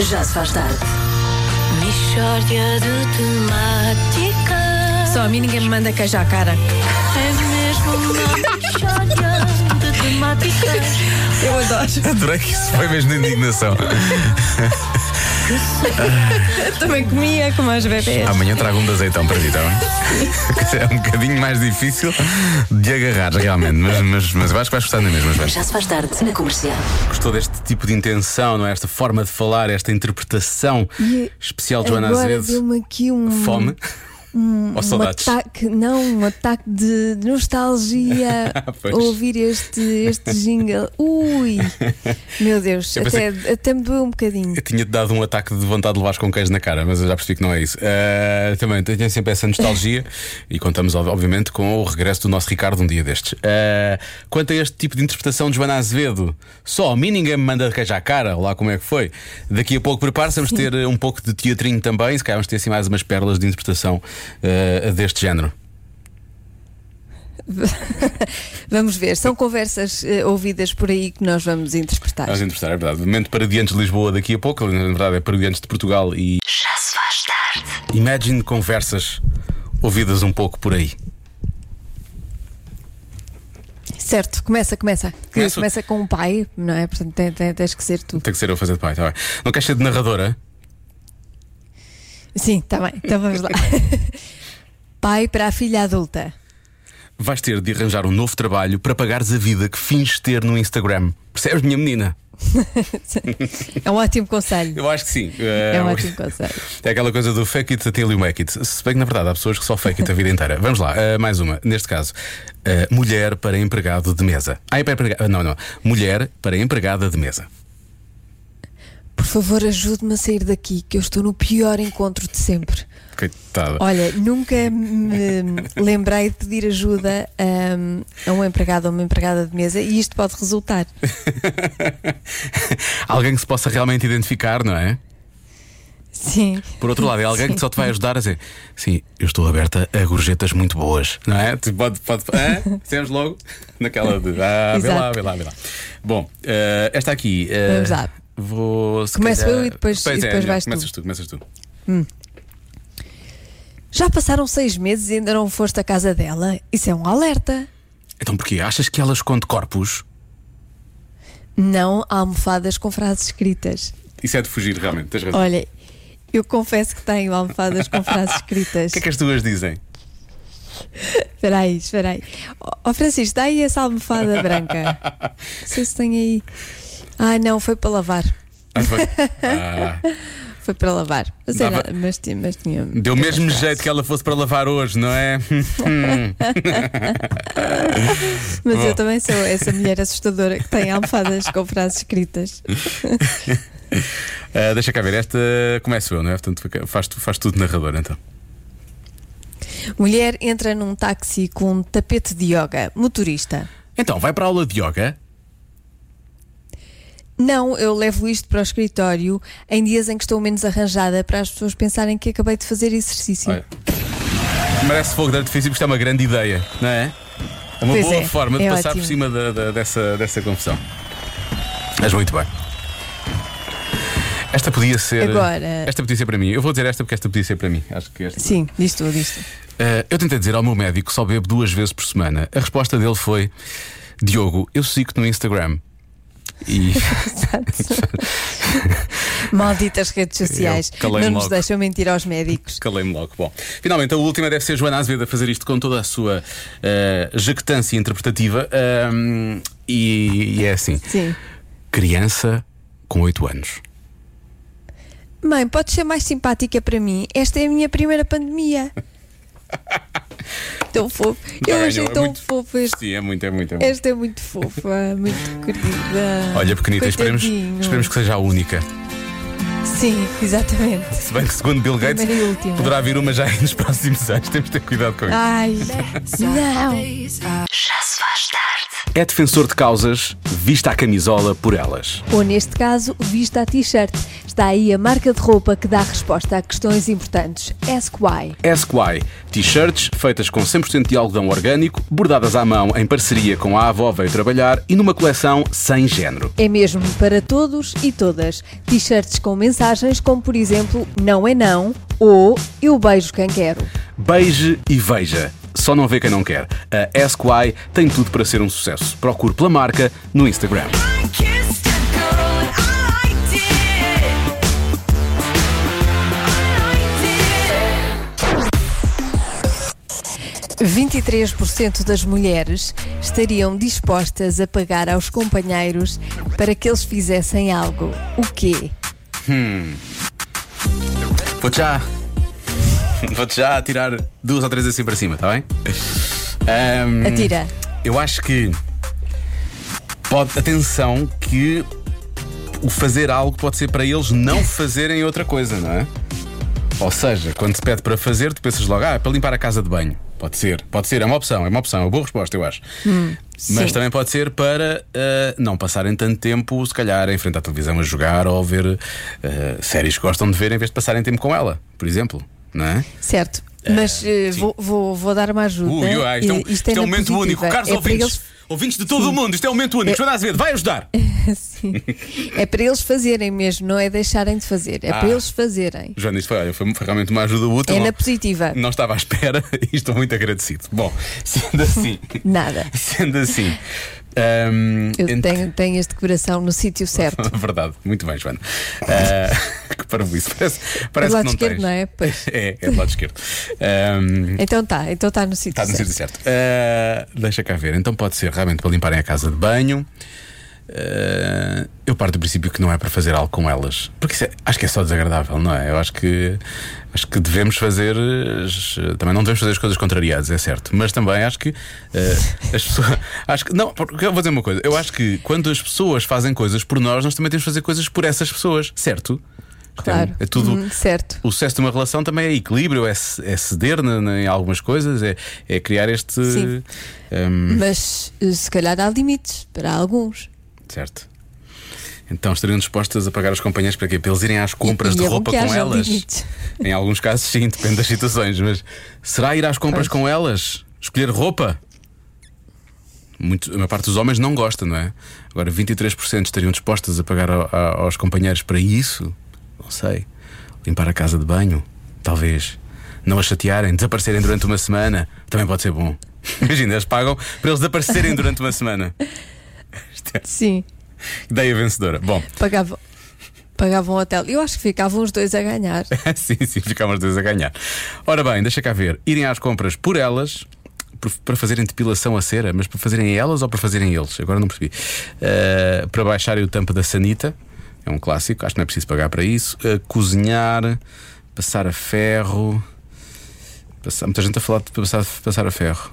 Já se faz tarde. Mishória de temáticas. Só a mim ninguém me manda queijo à cara. É mesmo uma mishória de temáticas. Eu adoro. Adorei que isso foi mesmo de indignação. Também comia como as bebês. Amanhã trago um de azeitão para ti, tá bem? É um bocadinho mais difícil de agarrar, realmente. Mas, mas, mas eu acho que vais gostar da mesma, Joana. Já se faz tarde na comercial. Gostou deste tipo de intenção, não é? Esta forma de falar, esta interpretação E especial de Joana Azevedo. deu-me aqui um. Fome. Um saudades. ataque, não, um ataque de nostalgia ao ouvir este, este jingle. Ui, meu Deus, Eu até, pensei até me doeu um bocadinho. Eu tinha-te dado um ataque de vontade de levar com queijo na cara, mas eu já percebi que não é isso. Eh, também tenho sempre essa nostalgia e contamos, ob- obviamente, com o regresso do nosso Ricardo um dia destes. Eh, quanto a este tipo de interpretação de Joana Azevedo, só a mim ninguém me manda queijo à cara, lá como é que foi. Daqui a pouco prepare-se, vamos ter eh, um pouco de teatrinho também, se calhar vamos ter assim mais umas pérolas de interpretação eh, deste género. Vamos ver, são conversas eh, ouvidas por aí que nós vamos interpretar. Vamos interpretar, é verdade. Momento para diante de Lisboa daqui a pouco, na verdade é para diante de Portugal e Já se faz tarde. Imagine conversas ouvidas um pouco por aí. Certo, começa, começa. Que Começo? Começa com o pai, não é? Portanto, tens que ser tu. Tem que ser eu a fazer de pai, tá bem. Não queres ser de narradora? Sim, está bem, então vamos lá. pai para a filha adulta. Vais ter de arranjar um novo trabalho para pagares a vida que finges ter no Instagram. Percebes, minha menina? É um ótimo conselho. Eu acho que sim. É um ótimo conselho. É aquela coisa do fake it until you make it. Se bem que na verdade há pessoas que só fake it a vida inteira. Vamos lá, eh, mais uma. Neste caso, eh, mulher para empregado de mesa. Ah, é para empregado. Não, não. Mulher para empregada de mesa. Por favor, ajude-me a sair daqui, que eu estou no pior encontro de sempre. Coitada. Olha, nunca me lembrei de pedir ajuda hum, a um empregado ou uma empregada de mesa e isto pode resultar. Alguém que se possa realmente identificar, não é? Sim. Por outro lado, é alguém que só te vai ajudar a dizer Sim, eu estou aberta a gorjetas muito boas, não é? Tu pode, pode, ah, Dizemos logo naquela de Ah, vê lá, vê lá, vê lá. Bom, eh, esta aqui. eh, Vamos lá. Vou. Começo calhar- eu e depois- Pois e é, depois é, vais tu. começas tu. Começas tu. Já passaram seis meses e ainda não foste à casa dela? Isso é um alerta. Então porquê? Achas que ela esconde corpos? Não há almofadas com frases escritas. Isso é de fugir, realmente, tens razão. Olha, eu confesso que tenho almofadas com frases escritas. O que é que as duas dizem? Espera aí, espera aí. Ó ó, Francisco, dá aí essa almofada branca. Não sei se tem aí. Ah, não, foi para lavar. Ah, foi. Ah, Foi para lavar. Mas, era- mas, tinha, mas tinha. deu o mesmo jeito que ela fosse para lavar hoje, não é? Mas Bom. eu também sou essa mulher assustadora que tem almofadas com frases escritas. Ah, deixa cá ver, esta começo eu, não é? Portanto, faz, faz tudo narrador então. Mulher entra num táxi com um tapete de yoga. Motorista. Então, vai para a aula de yoga? Não, eu levo isto para o escritório em dias em que estou menos arranjada para as pessoas pensarem que acabei de fazer exercício. Olha, merece fogo de artifício, porque isto é uma grande ideia, não é? É uma Pois boa é, forma de é passar ótimo. por cima da- da- dessa, dessa confusão. Mas muito bem. Esta podia ser. Agora- Esta podia ser para mim. Eu vou dizer esta porque esta podia ser para mim. Acho que esta. Sim, diz tu, diz tu. Eh, eu tentei dizer ao meu médico que só bebo duas vezes por semana. A resposta dele foi: Diogo, eu sigo-te no Instagram. E Malditas redes sociais. Eu Não nos logo. deixam mentir aos médicos. calei-me logo. Bom, finalmente a última deve ser Joana Azevedo a fazer isto com toda a sua eh, jactância interpretativa. Ahm, e, e é assim: Sim. criança com 8 anos. Mãe, podes ser mais simpática para mim? Esta é a minha primeira pandemia. tão fofo. Eu Não, achei é tão muito- fofo este. Sim, é muito, é muito. É muito. Esta é muito fofa, muito querida. Olha, pequenita, esperemos, esperemos que seja a única. Sim, exatamente. Se bem que, segundo Bill Gates, poderá vir uma já aí nos próximos anos. Temos de ter cuidado com isso. Ai, não. Já se faz tarde. É defensor de causas, vista a camisola por elas. Ou neste caso, vista a t-shirt. Está aí a marca de roupa que dá resposta a questões importantes. Ask Why. T-shirts feitas com 100% de algodão orgânico, bordadas à mão em parceria com a avó veio trabalhar e numa coleção sem género. É mesmo para todos e todas. T-shirts com mensagens como, por exemplo, não é não ou eu beijo quem quero. Beije e veja. Só não vê quem não quer. A Why tem tudo para ser um sucesso. Procure pela marca no Instagram. 23% das mulheres estariam dispostas a pagar aos companheiros para que eles fizessem algo. O quê? Vou-te já. Vou-te já tirar duas ou três assim para cima, está bem? Ahm, Atira. Eu acho que. Pode, atenção, que o fazer algo pode ser para eles não fazerem outra coisa, não é? Ou seja, quando se pede para fazer, tu pensas logo, ah, é para limpar a casa de banho. Pode ser, pode ser, é uma opção, é uma opção, é uma boa resposta, eu acho. Mas sim. também pode ser para ah, não passarem tanto tempo, se calhar, em frente à televisão a jogar ou a ver ah, séries que gostam de ver em vez de passarem tempo com ela, por exemplo, não é? Certo. Mas eh, sim. vou, vou, vou dar uma ajuda. Ui, ui, isto é um, isto é um na momento positiva. único. Caros é para ouvintes, eles ouvintes de todo o mundo, isto é um momento único. Joana Azevedo, vai ajudar. Sim. É para eles fazerem mesmo, não é deixarem de fazer. É Ah. para eles fazerem. Joana, isto foi, foi, foi realmente uma ajuda útil. É não- na positiva. Não estava à espera e estou muito agradecido. Bom, sendo assim, Nada. sendo assim. Hum, Eu ent- tenho, tenho este coração no sítio certo. Verdade, muito bem, Joana. Ah, que parvoíce. Parece, parece do lado que não esquerdo, tens. não é? Pois. É, é do lado esquerdo. Hum, Então tá, então está no sítio Está no certo. sítio certo. Ah, deixa cá ver. Então pode ser realmente para limparem a casa de banho. Ah, eu parto do princípio que não é para fazer algo com elas. Porque é- acho que é só desagradável, não é? Eu acho que acho que devemos fazer. as- Também não devemos fazer as coisas contrariadas, é certo. Mas também acho que ah, as pessoas. Acho que. Não, porque eu vou dizer uma coisa. Eu acho que quando as pessoas fazem coisas por nós, nós também temos de fazer coisas por essas pessoas, certo? Claro. É, tudo. Hum, certo. O sucesso de uma relação também é equilíbrio, é, é ceder em algumas coisas, é, é criar este. Sim. hum, Mas eh, se calhar há limites para alguns. Certo. Então estariam dispostas a pagar os companheiros para quê? Para eles irem às compras E- de é roupa com elas? limites. Em alguns casos, sim, depende das situações. Mas será ir às compras Pois. com elas? Escolher roupa? Muito, a maior parte dos homens não gosta, não é? Agora, 23% estariam dispostas a pagar a- a- aos companheiros para isso? Não sei. Limpar a casa de banho? Talvez. Não a chatearem, desaparecerem durante uma semana? Também pode ser bom. Imagina, eles pagam para eles desaparecerem durante uma semana. Sim. ideia vencedora. Bom, Pagavam, pagavam um hotel. Eu acho que ficavam os dois a ganhar. sim, sim, ficámos os dois a ganhar. Ora bem, deixa cá ver. Irem às compras por elas. Para fazerem depilação a cera, mas para fazerem elas ou para fazerem eles? Agora não percebi. Uh, para baixarem o tampo da sanita, é um clássico, acho que não é preciso pagar para isso. Uh, cozinhar, passar a ferro. Passar- muita gente a falar de passar, passar a ferro.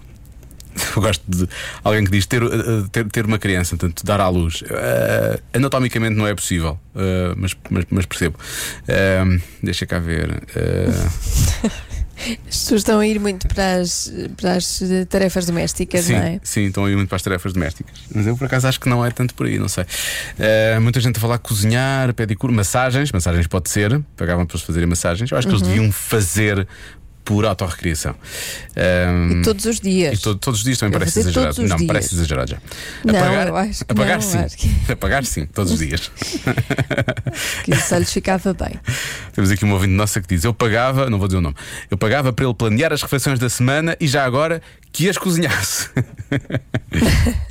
Eu gosto de alguém que diz ter, uh, uh, ter, ter uma criança, portanto, dar à luz. Uh, anatomicamente não é possível, uh, mas, mas, mas percebo. Uh, deixa cá ver. Uh, As pessoas estão a ir muito para as, para as eh, tarefas domésticas, sim, não é? sim, estão aí muito para as tarefas domésticas. Mas eu por acaso acho que não é tanto por aí, não sei. Uh, muita gente a falar cozinhar, pedicure, massagens. Massagens pode ser, pagavam para eles fazerem massagens. Eu acho que Uhum. eles deviam fazer por autorrecriação. Um, E todos os dias. E to- todos os dias também Eu parece exagerado. Não, dias. parece exagerado já. Não, Apagar, eu acho que apagar não, sim. acho que- Apagar sim, todos os dias. Que só lhes ficava bem. Temos aqui uma ouvinte nossa que diz: Eu pagava, não vou dizer o nome, eu pagava para ele planear as refeições da semana e já agora que as cozinhasse.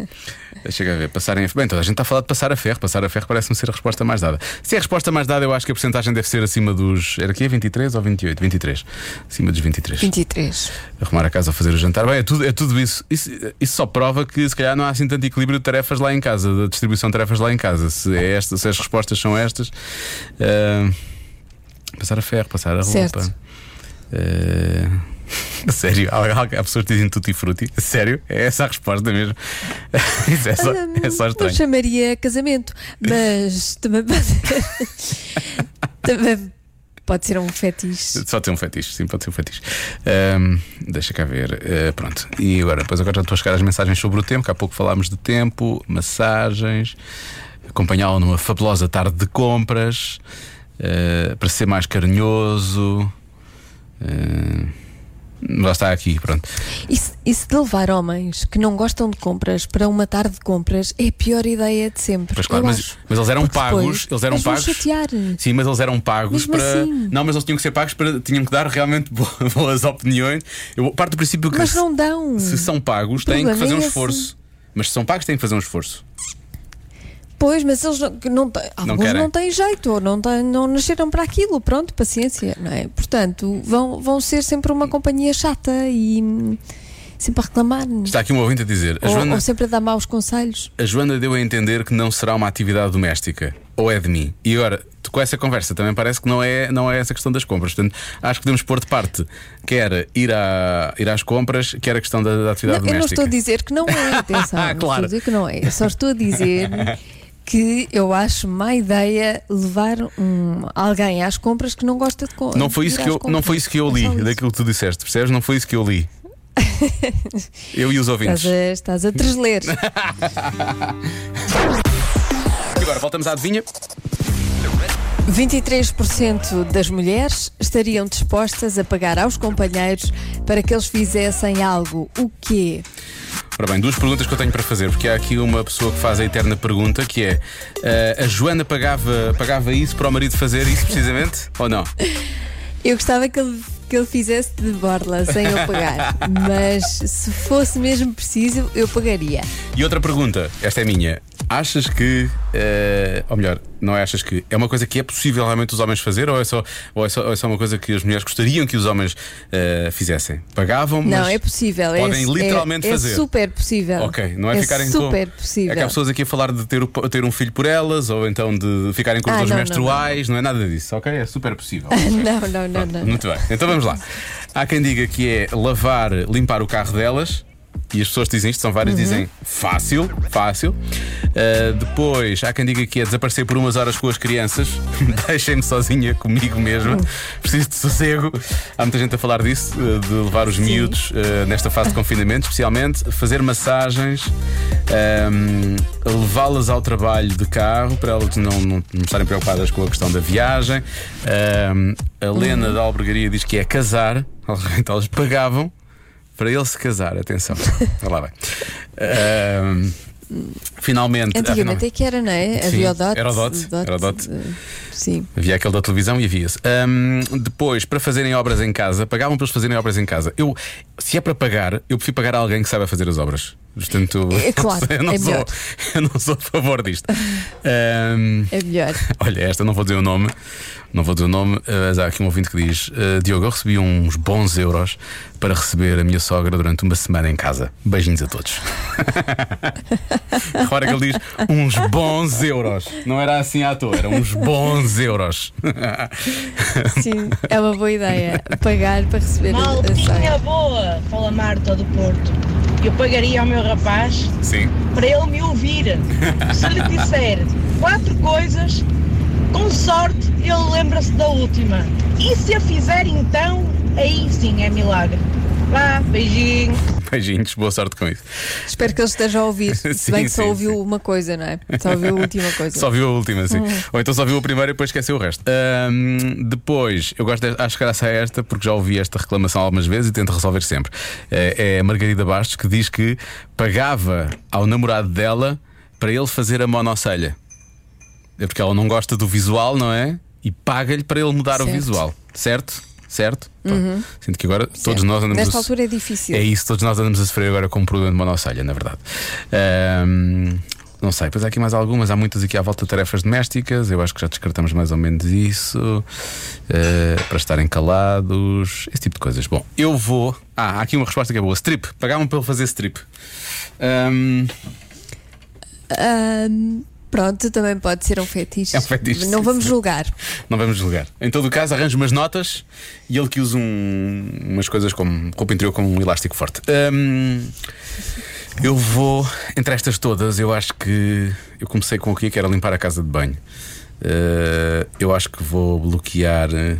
Deixa eu ver, passarem a Bem, toda a gente está a falar de passar a ferro. Passar a ferro parece-me ser a resposta mais dada. Se é a resposta mais dada, eu acho que a porcentagem deve ser acima dos. Era aqui 23 ou 28? 23. Acima dos 23. 23. Arrumar a casa ou fazer o jantar. Bem, é tudo, é tudo isso. isso. Isso só prova que se calhar não há assim tanto equilíbrio de tarefas lá em casa, da distribuição de tarefas lá em casa. Se, é esta, se as respostas são estas. ah, passar a ferro, passar a roupa. Certo. Ah, Sério, há, há, pessoas que dizem tutti frutti. Sério, é essa a resposta mesmo. É só, é só Não estranho. chamaria casamento, mas também pode também pode ser um fetiche. Só tem um fetiche, sim, pode ser um fetiche. Ahm, deixa cá ver. Ah, pronto. E agora, depois agora já estou a chegar às mensagens sobre o tempo, que há pouco falámos de tempo, massagens, acompanhá-lo numa fabulosa tarde de compras. eh, para ser mais carinhoso. eh, lá está aqui, pronto. E se, e se de levar homens que não gostam de compras para uma tarde de compras é a pior ideia de sempre. Pois claro, mas, mas eles eram Porque pagos. depois Eles eram pagos. chatear. Sim, mas eles eram pagos Mesmo para. assim. Não, mas eles tinham que ser pagos para. Tinham que dar realmente bo- boas opiniões. Eu parto do princípio que Mas não dão. se são pagos têm que fazer é um esse. esforço. Mas se são pagos têm que fazer um esforço. Pois, mas eles não, não têm, alguns querem. não têm jeito, ou não, têm, não nasceram para aquilo, pronto, paciência, não é? Portanto, vão, vão ser sempre uma companhia chata e hum, sempre a reclamar. Está aqui um ouvinte a dizer: a Ou, Joana, ou sempre a dar maus conselhos. a Joana deu a entender que não será uma atividade doméstica. Ou é de mim. E agora, com essa conversa, também parece que não é, não é essa questão das compras. Portanto, acho que podemos pôr de parte quer ir, à, ir às compras, quer a questão da, da atividade Não, eu não doméstica. estou a dizer que não é, atenção, não estou Claro. a dizer que não é. Eu só estou a dizer que eu acho má ideia levar um, alguém às compras que não gosta de compras. Não foi, isso que eu, não foi isso que eu li daquilo que tu disseste, percebes? Não foi isso que eu li. eu e os ouvintes. Estás a, estás a tresler. Agora voltamos à adivinha. 23% das mulheres estariam dispostas a pagar aos companheiros para que eles fizessem algo. O quê? Ora bem, duas perguntas que eu tenho para fazer, porque há aqui uma pessoa que faz a eterna pergunta que é: eh, a Joana pagava, pagava isso para o marido fazer isso precisamente? ou não? Eu gostava que ele, que ele fizesse de borla sem eu pagar, mas se fosse mesmo preciso, eu pagaria. E outra pergunta, esta é minha. Achas que, eh, ou melhor, não é achas que é uma coisa que é possível realmente os homens fazer ou é só, ou é só, ou é só uma coisa que as mulheres gostariam que os homens eh, fizessem? Pagavam, mas Não, é possível. podem é, literalmente é, fazer. É super possível. Ok, não é, ficarem com. super possível. É que há pessoas aqui a falar de ter, o- ter um filho por elas ou então de ficarem com os Ah, dores não, não, menstruais, não, é nada disso, ok? É super possível. Não, não, não, não. Muito bem, então vamos lá. Há quem diga que é lavar, limpar o carro delas. E as pessoas dizem isto, são várias, dizem fácil, fácil. Uh, depois há quem diga que é desaparecer por umas horas com as crianças. Deixem-me sozinha comigo mesmo. Preciso de sossego. Há muita gente a falar disso, uh, de levar os miúdos uh, nesta fase de confinamento, especialmente fazer massagens, um, levá-las ao trabalho de carro para elas não, não, não estarem preocupadas com a questão da viagem. Um, a Lena da Albergaria diz que é casar, então elas pagavam para ele se casar, atenção. Olha lá bem. Ahm, finalmente. Antigamente ah, é que era, não é? Sim, Havia o DOT. era o DOT, era o DOT. Sim. Havia aquele da televisão e havia-se. Ahm, depois, para fazerem obras em casa, pagavam para eles fazerem obras em casa. Eu, se é para pagar, eu prefiro pagar a alguém que saiba fazer as obras. Portanto, É claro, eu não, é sou, melhor. eu não sou a favor disto. Ahm, É melhor. Olha, esta não vou dizer o nome, não vou dizer o nome, mas há aqui um ouvinte que diz: eh, Diogo, eu recebi uns bons euros para receber a minha sogra durante uma semana em casa. Beijinhos a todos. Repara que ele diz uns bons euros. Não era assim à toa, eram uns bons euros. Sim, é uma boa ideia. Pagar para receber a- a Maltinha senha. boa, fala Marta do Porto. Eu pagaria ao meu rapaz Sim. para ele me ouvir. Se lhe disser quatro coisas, com sorte ele lembra-se da última. E se a fizer então, aí sim é milagre. Vá, beijinho. Beijinhos, boa sorte com isso. Espero que ele esteja a ouvir. Se Sim, bem que só sim, ouviu sim. uma coisa, não é? Só ouviu a última coisa. Só viu a última, sim. Hum. Ou então só viu a primeira e depois esqueceu o resto. Ahm, depois, eu gosto de, acho graça a esta porque já ouvi esta reclamação algumas vezes e tento resolver sempre. É, é a Margarida Bastos que diz que pagava ao namorado dela para ele fazer a monocelha. É porque ela não gosta do visual, não é? E paga-lhe para ele mudar o Certo. Uhum. visual. Certo? Certo? Pronto. Sinto que agora todos nós andamos Nesta a- altura é difícil. é isso, todos nós andamos a sofrer agora com um problema de monocelha, na verdade. Ahm, não sei, depois há aqui mais algumas, há muitas aqui à volta de tarefas domésticas, eu acho que já descartamos mais ou menos isso, ah, para estarem calados, esse tipo de coisas. Bom, eu vou. Ah, há aqui uma resposta que é boa: strip, pagavam para ele fazer strip. Ahm, Ahm, pronto, também pode ser um fetiche. É um fetiche, Não sim, vamos sim. julgar. não vamos julgar. Em todo o caso, arranjo umas notas e ele que usa um- umas coisas como roupa interior com um elástico forte. Ahm, eu vou, entre estas todas, eu acho que eu comecei com o que era limpar a casa de banho. Ah, eu acho que vou bloquear ah,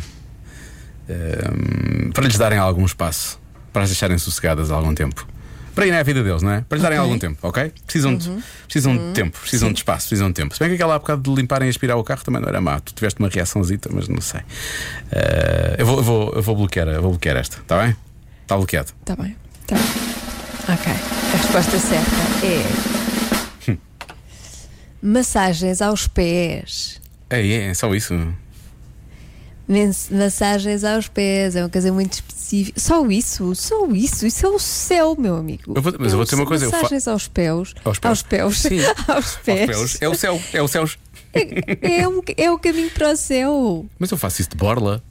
ahm, para lhes darem algum espaço, para as deixarem sossegadas há algum tempo. Para irem à vida deles, não é? Para lhes darem Ok. Uhum. algum tempo, ok? Precisam, de, precisam de tempo, precisam de espaço, precisam de tempo. Se bem que aquela há bocado de limparem e aspirar o carro também não era má. Tu tiveste uma reaçãozita, mas não sei. Eh, eu, vou, eu, vou, eu vou bloquear, eu vou bloquear esta, está bem? Está bloqueado. Tá bem. Tá bem. Ok. A resposta certa é. Hum. Massagens aos pés. É, é, é só isso. Massagens aos pés. É uma coisa muito específica. Só isso, só isso. Isso é o céu, meu amigo. Eu vou- mas eu vou dizer uma coisa, Massagens aos pés. Aos pés. Aos pés. Sim. aos pés. Aos pés. É o céu, é o céu. É, um- é o caminho para o céu. Mas eu faço isso de borla.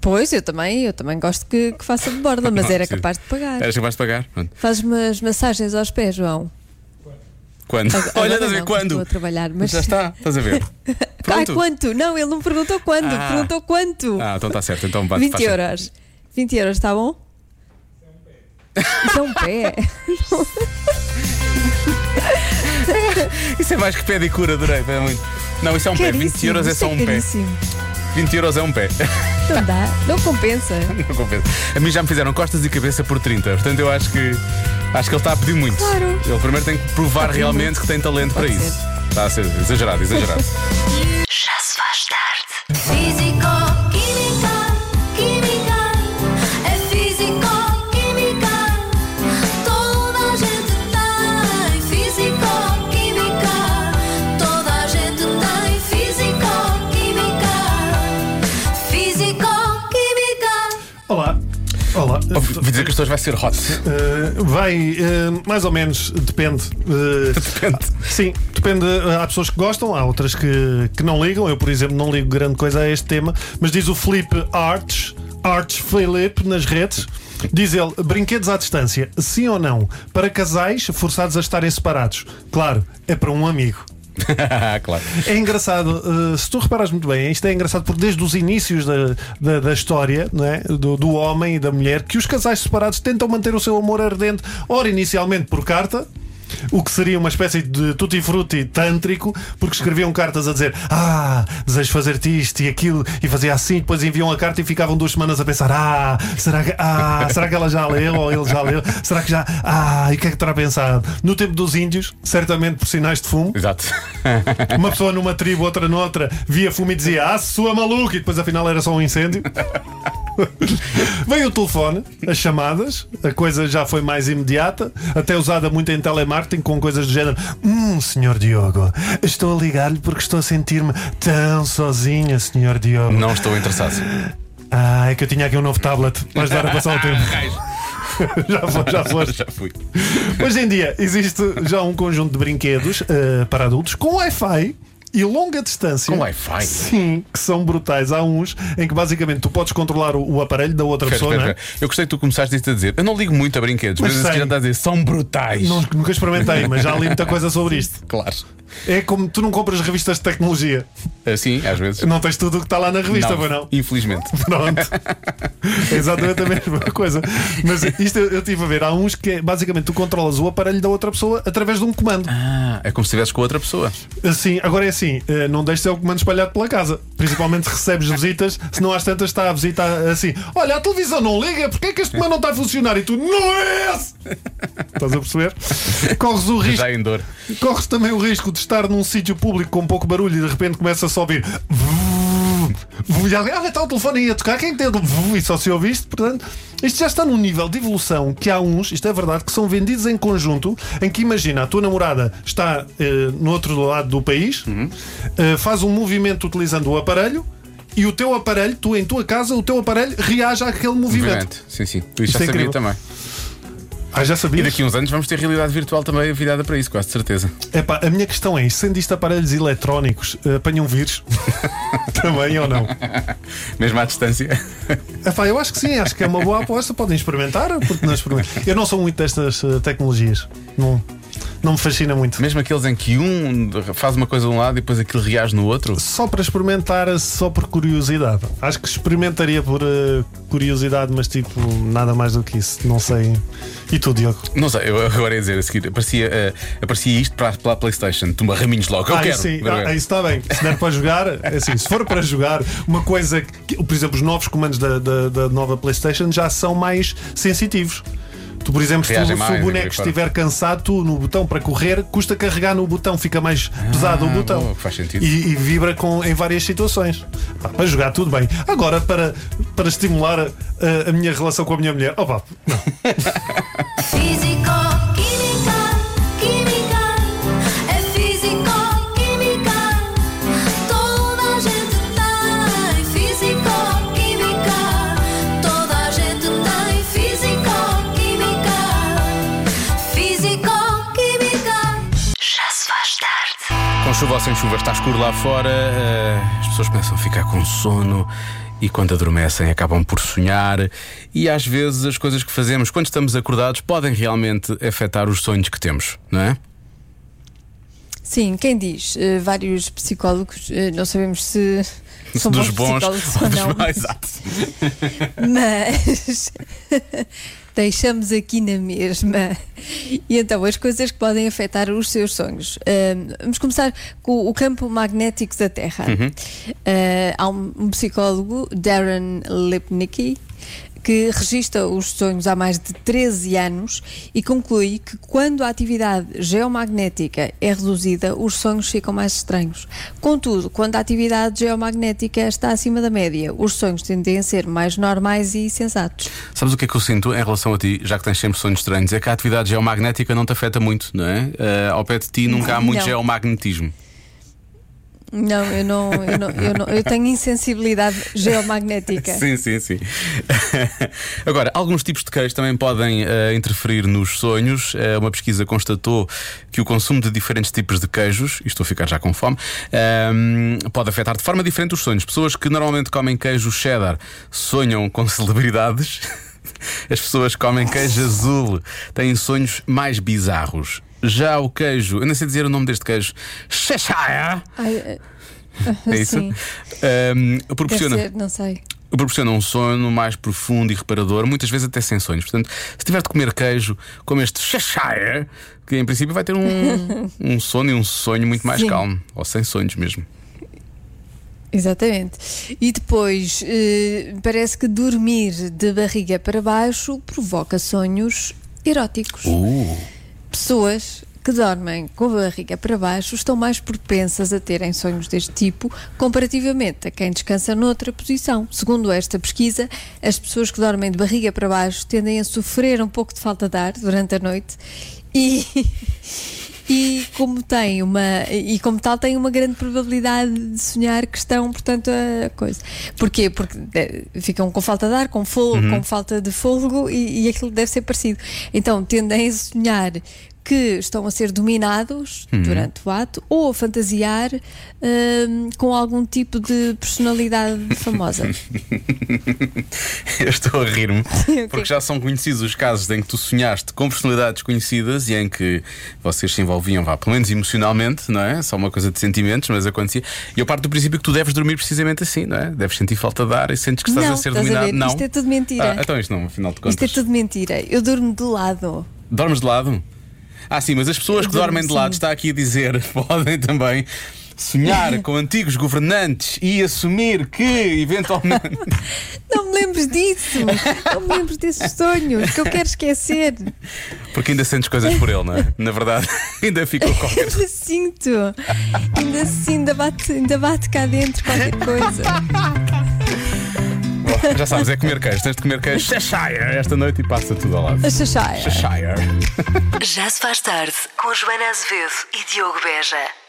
Pois, eu também, eu também gosto que, que faça de borda, mas Não, era sim. capaz de pagar. Eras capaz de pagar? Fazes umas massagens aos pés, João. Quando? Agora Olha, estás a ver quando? a trabalhar, mas. Já está, estás a ver? Ah, Pronto. quanto? Não, ele não perguntou quando, Ah. perguntou quanto. Ah, então está certo. Então bate 20 faz sentido. euros. 20 euros, está bom? Isso é um pé. Isso é mais que pedicura, adorei. É muito. Não, isso é um pé. 20 Caríssimo, euros é só um pé. Caríssimo. 20 euros é um pé. Não dá, não compensa. Não compensa. A mim já me fizeram costas e cabeça por 30. Portanto, eu acho que acho que ele está a pedir muito. Claro. Ele primeiro tem que provar realmente muito. que tem talento Pode para ser. isso. Está a ser exagerado, exagerado. Já se faz tarde. Olá. Ouvi dizer que isto hoje vai ser hot. Uh, vai, uh, mais ou menos, depende. Uh, Depende. Sim, depende. Há pessoas que gostam, há outras que, que não ligam. Eu, por exemplo, não ligo grande coisa a este tema. Mas diz o Felipe Arts, Arts Felipe, nas redes. Diz ele: brinquedos à distância, sim ou não? Para casais forçados a estarem separados. Claro, é para um amigo. claro. É engraçado, uh, se tu reparas muito bem, isto é engraçado porque desde os inícios da, da, da história não é? do, do homem e da mulher, que os casais separados tentam manter o seu amor ardente, ora inicialmente por carta. O que seria uma espécie de tutti frutti tântrico, porque escreviam cartas a dizer Ah, desejo fazer-te isto e aquilo, e fazia assim, depois enviam a carta e ficavam duas semanas a pensar: Ah, será que, ah, será que ela já leu ou ele já leu? Será que já. Ah, e o que é que terá pensado? No tempo dos índios, certamente por sinais de fumo, Exato. uma pessoa numa tribo, outra noutra, via fumo e dizia Ah, sua maluca! E depois afinal era só um incêndio. Veio o telefone, as chamadas, a coisa já foi mais imediata, até usada muito em telemarketing com coisas do género: Hum, senhor Diogo, estou a ligar-lhe porque estou a sentir-me tão sozinha, senhor Diogo. Não estou interessado. Ah, é que eu tinha aqui um novo tablet para ajudar a passar o tempo. já foi, já foste. Já fui. Hoje em dia existe já um conjunto de brinquedos eh, para adultos com Wi-Fi e longa distância. Com Wi-Fi? Sim, que são brutais. Há uns em que basicamente tu podes controlar o, o aparelho da outra Espera, pessoa, espera, é? Eu gostei que tu começaste isto a dizer. Eu não ligo muito a brinquedos, mas, Mas já está a dizer, são brutais. Não, nunca experimentei, mas já li muita coisa sobre isto. Claro. É como tu não compras revistas de tecnologia, Assim, às vezes. não tens tudo o que está lá na revista, pois não? Infelizmente. Pronto. É exatamente a mesma coisa. Mas isto eu, eu estive a ver. Há uns que é, basicamente tu controlas o aparelho da outra pessoa através de um comando. Ah, é como se estivesses com outra pessoa. Assim, agora é assim, eh, não deixes o comando espalhado pela casa. Principalmente se recebes visitas, se não às tantas está a visita assim: olha, a televisão não liga, porque é que este comando não está a funcionar? E tu, não é esse! Estás a perceber? Corres o risco. Já em dor. Corres também o risco de estar num sítio público com pouco barulho e de repente começa-se a ouvir. E alguém, ah, está o telefone aí a tocar, quem tem? E só se ouve isto, portanto, isto já está num nível de evolução que há uns, isto é verdade, que são vendidos em conjunto, em que imagina, a tua namorada está eh, no outro lado do país, eh, faz um movimento utilizando o aparelho. E o teu aparelho, tu em tua casa, o teu aparelho reage àquele movimento. Obviamente. Sim, sim. Isto já é sabia incrível. também. Ah, já E sabias? daqui a uns anos vamos ter realidade virtual também virada para isso, quase de certeza. Epá, a minha questão é: sendo isto aparelhos eletrónicos, eh, apanham vírus? Também ou não? Mesmo à distância. Epá, eu acho que sim, acho que é uma boa aposta. Podem experimentar, porque não experimentam. Eu não sou muito destas eh, tecnologias. Não, não me fascina muito. Mesmo aqueles em que um faz uma coisa de um lado e depois aquilo reage no outro. Só para experimentar, só por curiosidade. Acho que experimentaria por eh, curiosidade, mas tipo, nada mais do que isso. Não sei. E tu, Diogo? Não sei, eu agora ia dizer a seguir, aparecia, eh, aparecia isto para, para a Playstation. Tu raminhos logo. Eu ah, quero. sim, ah, isso está bem. Se der para jogar, é assim, se for para jogar, uma coisa que, por exemplo, os novos comandos da, da, da nova PlayStation já são mais sensitivos. Tu, por exemplo, se, tu- Reagem se mais, o boneco estiver cansado, tu no botão para correr, custa carregar no botão, fica mais pesado o botão. Ah, boa, faz sentido. E, e vibra com, em várias situações. Pá, para jogar, tudo bem. Agora, para, para estimular a, a minha relação com a minha mulher, opa, Físico, química, chuva ou sem chuva, está escuro lá fora, eh, as pessoas começam a ficar com sono e quando adormecem acabam por sonhar. E às vezes as coisas que fazemos quando estamos acordados podem realmente afetar os sonhos que temos, não é? Sim, quem diz? Eh, vários psicólogos, eh, não sabemos se são dos bons, bons psicólogos ou não. Exato. mas deixamos aqui na mesma. E então, as coisas que podem afetar os seus sonhos. Ahm, vamos começar com o campo magnético da Terra. Ah, há um, um psicólogo, Darren Lipnicki, que registra os sonhos há mais de 13 anos e conclui que quando a atividade geomagnética é reduzida, os sonhos ficam mais estranhos. Contudo, quando a atividade geomagnética está acima da média, os sonhos tendem a ser mais normais e sensatos. Sabes o que é que eu sinto em relação a ti, já que tens sempre sonhos estranhos? É que a atividade geomagnética não te afeta muito, não é? Eh, ao pé de ti nunca há muito Não. geomagnetismo. Não, eu não, eu não, eu não, eu tenho insensibilidade geomagnética. Sim, sim, sim. Agora, alguns tipos de queijo também podem eh, interferir nos sonhos. Eh, uma pesquisa constatou que o consumo de diferentes tipos de queijos, e estou a ficar já com fome, ehm, pode afetar de forma diferente os sonhos. Pessoas que normalmente comem queijo cheddar sonham com celebridades. As pessoas que comem queijo azul têm sonhos mais bizarros. Já o queijo, eu nem sei dizer o nome deste queijo, Cheshire, Ai, eh, é isso? Deve proporciona ser, não sei. proporciona um sono mais profundo e reparador, muitas vezes até sem sonhos. Portanto, se tiver de comer queijo como este Cheshire, que em princípio vai ter um, um sono e um sonho muito mais Sim. calmo, ou sem sonhos mesmo. Exatamente. E depois, eh, parece que dormir de barriga para baixo provoca sonhos eróticos. Uh, Pessoas que dormem com a barriga para baixo estão mais propensas a terem sonhos deste tipo comparativamente a quem descansa noutra posição. Segundo esta pesquisa, as pessoas que dormem de barriga para baixo tendem a sofrer um pouco de falta de ar durante a noite e. E como tem uma e como tal tem uma grande probabilidade de sonhar que estão, portanto, a coisa. Porquê? Porque eh, ficam com falta de ar, com, fôlego, Uhum. com falta de fôlego e, e aquilo deve ser parecido. Então tendem a sonhar que estão a ser dominados Uhum. durante o ato ou a fantasiar hum, com algum tipo de personalidade famosa. eu estou a rir-me, quê? porque já são conhecidos os casos em que tu sonhaste com personalidades conhecidas e em que vocês se envolviam, vá, pelo menos emocionalmente, não é? Só uma coisa de sentimentos, mas acontecia. E eu parto do princípio que tu deves dormir precisamente assim, não é? Deves sentir falta de ar e sentes que estás Não, a ser estás a dominado. ver? não. Isto é tudo mentira. Ah, então isto não, afinal de contas. Isto é tudo mentira. Eu durmo de lado. Dormes de lado? Ah, sim, mas as pessoas que dormem de lado, está aqui a dizer, podem também sonhar com antigos governantes e assumir que, eventualmente. Não me lembres disso. Não me lembres desses sonhos que eu quero esquecer. Porque ainda sentes coisas por ele, não é? Na verdade, ainda ficou qualquer Ainda sinto. Ainda sinto, ainda bate, ainda bate cá dentro qualquer coisa. Já sabes, é comer queijo. Tens de comer queijo Cheshire esta noite e passa tudo ao lado. A Chachai. Cheshire. Já se faz tarde com Joana Azevedo e Diogo Beja.